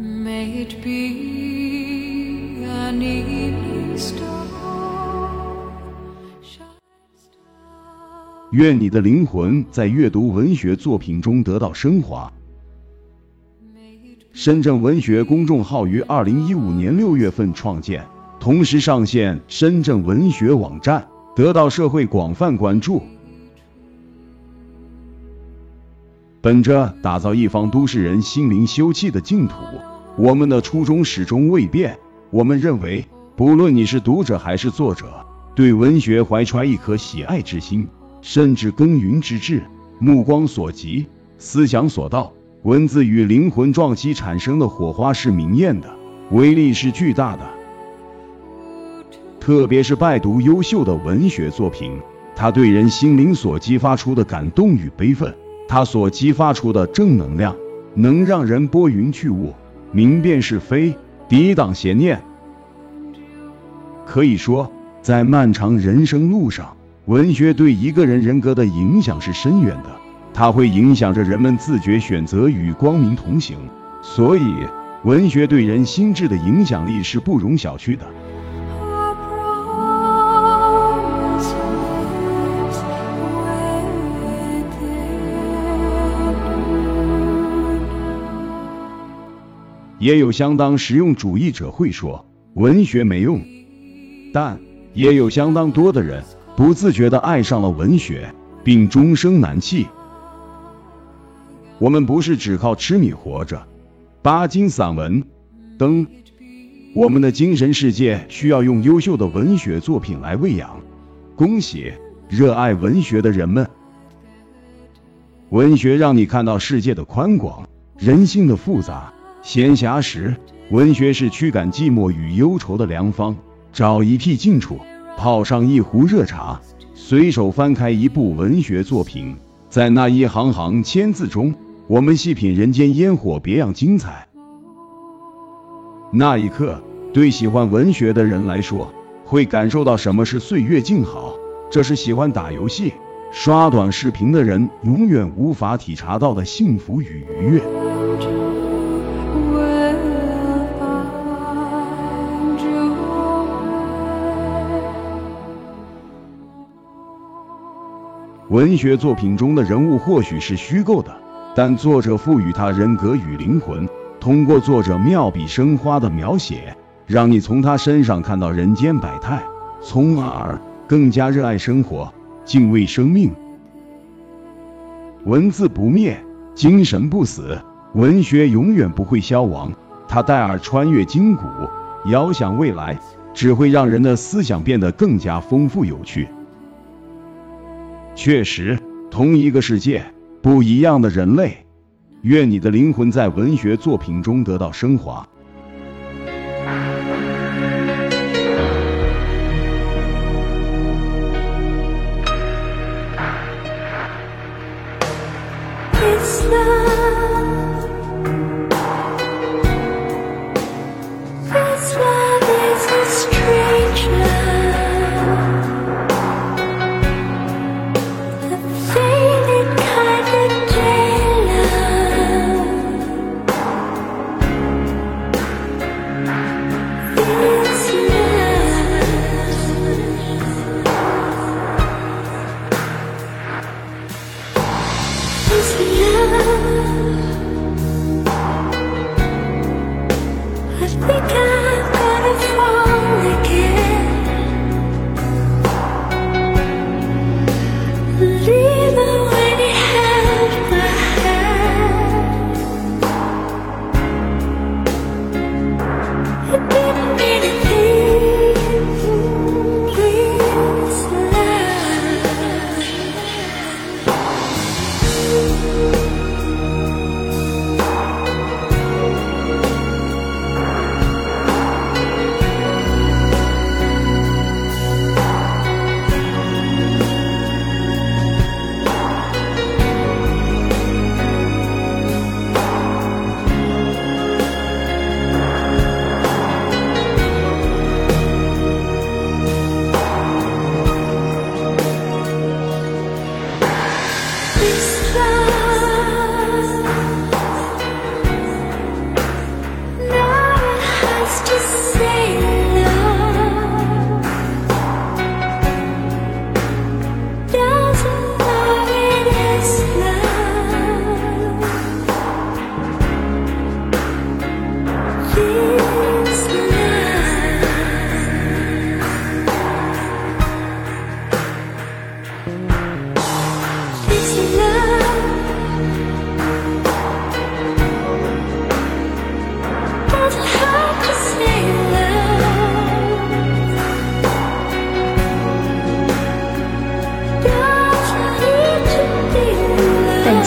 May it be an evening star. 愿你的灵魂在阅读文学作品中得到升华。深圳文学公众号于二零一五年六月份创建，同时上线深圳文学网站，得到社会广泛关注。本着打造一方都市人心灵休憩的净土，我们的初衷始终未变。我们认为，不论你是读者还是作者，对文学怀揣一颗喜爱之心，甚至耕耘之志，目光所及，思想所到，文字与灵魂撞击产生的火花是明艳的，威力是巨大的。特别是拜读优秀的文学作品，它对人心灵所激发出的感动与悲愤，它所激发出的正能量，能让人拨云去雾，明辨是非，抵挡邪念。可以说，在漫长人生路上，文学对一个人人格的影响是深远的，它会影响着人们自觉选择与光明同行。所以，文学对人心智的影响力是不容小觑的。也有相当实用主义者会说文学没用，但也有相当多的人不自觉地爱上了文学，并终生难弃。我们不是只靠吃米活着，巴金散文等，我们的精神世界需要用优秀的文学作品来喂养。恭喜热爱文学的人们！文学让你看到世界的宽广，人性的复杂。闲暇时，文学是驱赶寂寞与忧愁的良方。找一僻静处，泡上一壶热茶，随手翻开一部文学作品，在那一行行千字中，我们细品人间烟火，别样精彩。那一刻，对喜欢文学的人来说，会感受到什么是岁月静好。这是喜欢打游戏、刷短视频的人永远无法体察到的幸福与愉悦。文学作品中的人物或许是虚构的，但作者赋予他人格与灵魂，通过作者妙笔生花的描写，让你从他身上看到人间百态，从而更加热爱生活，敬畏生命。文字不灭，精神不死，文学永远不会消亡。它带耳穿越今古，遥想未来，只会让人的思想变得更加丰富有趣。确实，同一个世界，不一样的人类。愿你的灵魂在文学作品中得到升华。It's love.